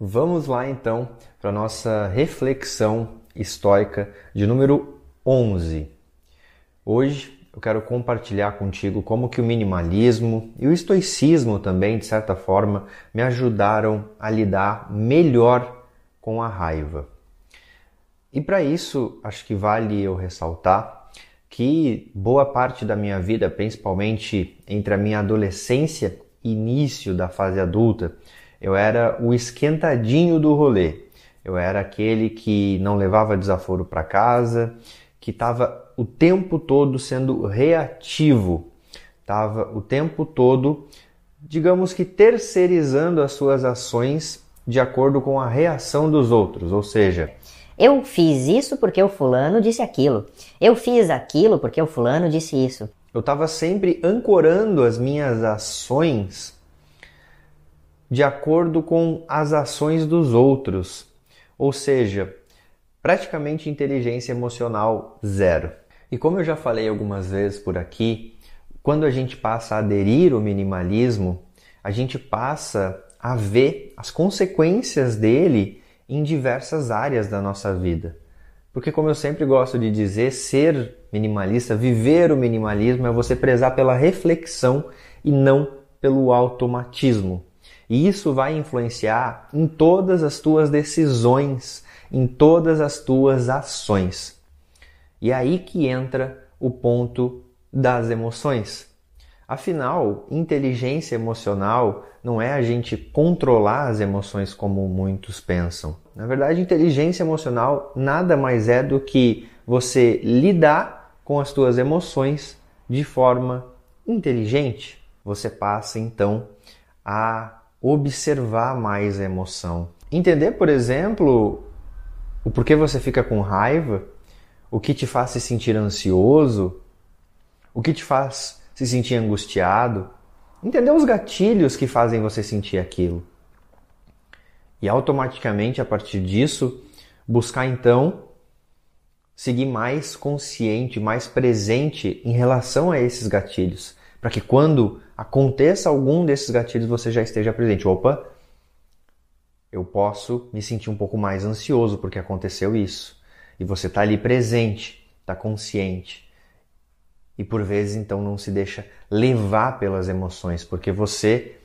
Vamos lá então para a nossa reflexão estoica de número 11. Hoje eu quero compartilhar contigo como que o minimalismo e o estoicismo também, de certa forma, me ajudaram a lidar melhor com a raiva. E para isso, acho que vale eu ressaltar que boa parte da minha vida, principalmente entre a minha adolescência e início da fase adulta, eu era o esquentadinho do rolê. Eu era aquele que não levava desaforo para casa, que estava o tempo todo sendo reativo, estava o tempo todo, digamos que terceirizando as suas ações de acordo com a reação dos outros, ou seja, eu fiz isso porque o fulano disse aquilo. Eu fiz aquilo porque o fulano disse isso. Eu estava sempre ancorando as minhas ações de acordo com as ações dos outros, ou seja, praticamente inteligência emocional zero. E como eu já falei algumas vezes por aqui, quando a gente passa a aderir ao minimalismo, a gente passa a ver as consequências dele em diversas áreas da nossa vida. Porque, como eu sempre gosto de dizer, ser minimalista, viver o minimalismo é você prezar pela reflexão e não pelo automatismo. E isso vai influenciar em todas as tuas decisões, em todas as tuas ações. E é aí que entra o ponto das emoções. Afinal, inteligência emocional não é a gente controlar as emoções como muitos pensam. Na verdade, inteligência emocional nada mais é do que você lidar com as tuas emoções de forma inteligente. Você passa então a observar mais a emoção. Entender, por exemplo, o porquê você fica com raiva, o que te faz se sentir ansioso, o que te faz se sentir angustiado. Entender os gatilhos que fazem você sentir aquilo. E automaticamente, a partir disso, buscar então seguir mais consciente, mais presente em relação a esses gatilhos, para que quando aconteça algum desses gatilhos, você já esteja presente. Opa, eu posso me sentir um pouco mais ansioso porque aconteceu isso. E você está ali presente, está consciente. E por vezes então não se deixa levar pelas emoções, porque você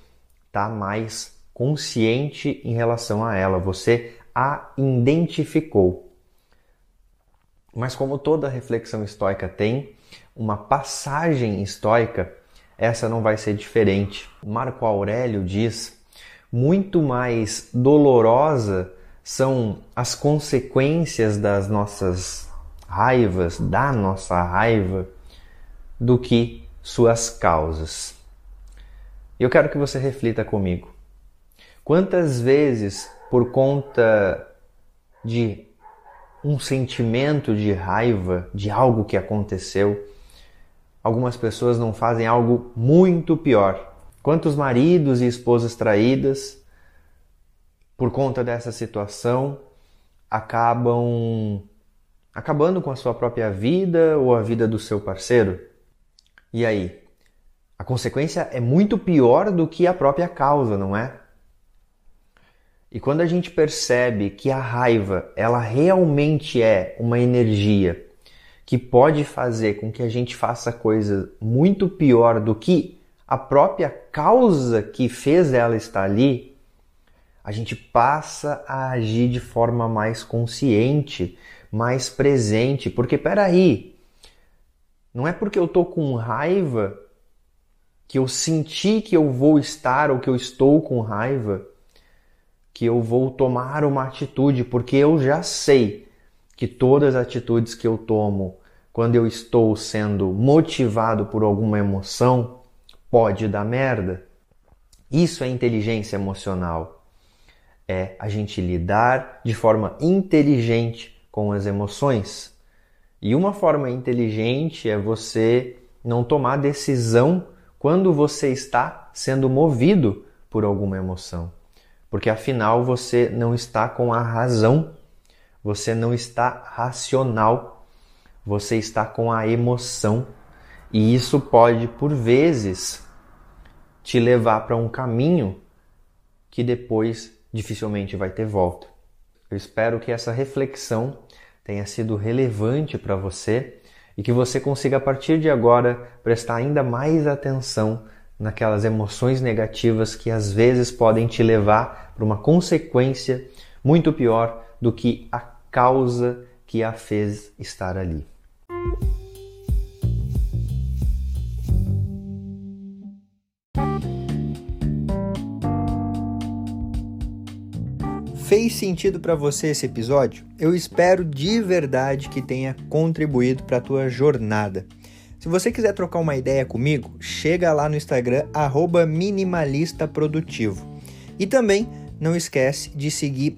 está mais consciente em relação a ela, você a identificou. Mas como toda reflexão estoica tem, uma passagem estoica essa não vai ser diferente. Marco Aurélio diz: muito mais dolorosa são as consequências das nossas raivas, da nossa raiva, do que suas causas. Eu quero que você reflita comigo. Quantas vezes, por conta de um sentimento de raiva de algo que aconteceu, algumas pessoas não fazem algo muito pior. Quantos maridos e esposas traídas, por conta dessa situação, acabam acabando com a sua própria vida ou a vida do seu parceiro? E aí? A consequência é muito pior do que a própria causa, não é? E quando a gente percebe que a raiva, ela realmente é uma energia que pode fazer com que a gente faça coisa muito pior do que a própria causa que fez ela estar ali, a gente passa a agir de forma mais consciente, mais presente. Porque, peraí, não é porque eu tô com raiva que eu senti que eu vou estar ou que eu estou com raiva que eu vou tomar uma atitude, porque eu já sei que todas as atitudes que eu tomo quando eu estou sendo motivado por alguma emoção pode dar merda. Isso é inteligência emocional. É a gente lidar de forma inteligente com as emoções. E uma forma inteligente é você não tomar decisão quando você está sendo movido por alguma emoção. Porque afinal você não está com a razão, você não está racional, você está com a emoção. E isso pode, por vezes, te levar para um caminho que depois dificilmente vai ter volta. Eu espero que essa reflexão tenha sido relevante para você e que você consiga a partir de agora prestar ainda mais atenção naquelas emoções negativas que às vezes podem te levar para uma consequência muito pior do que a causa que a fez estar ali. Fez sentido para você esse episódio? Eu espero de verdade que tenha contribuído para a tua jornada. Se você quiser trocar uma ideia comigo, chega lá no Instagram @minimalistaprodutivo. E também não esquece de seguir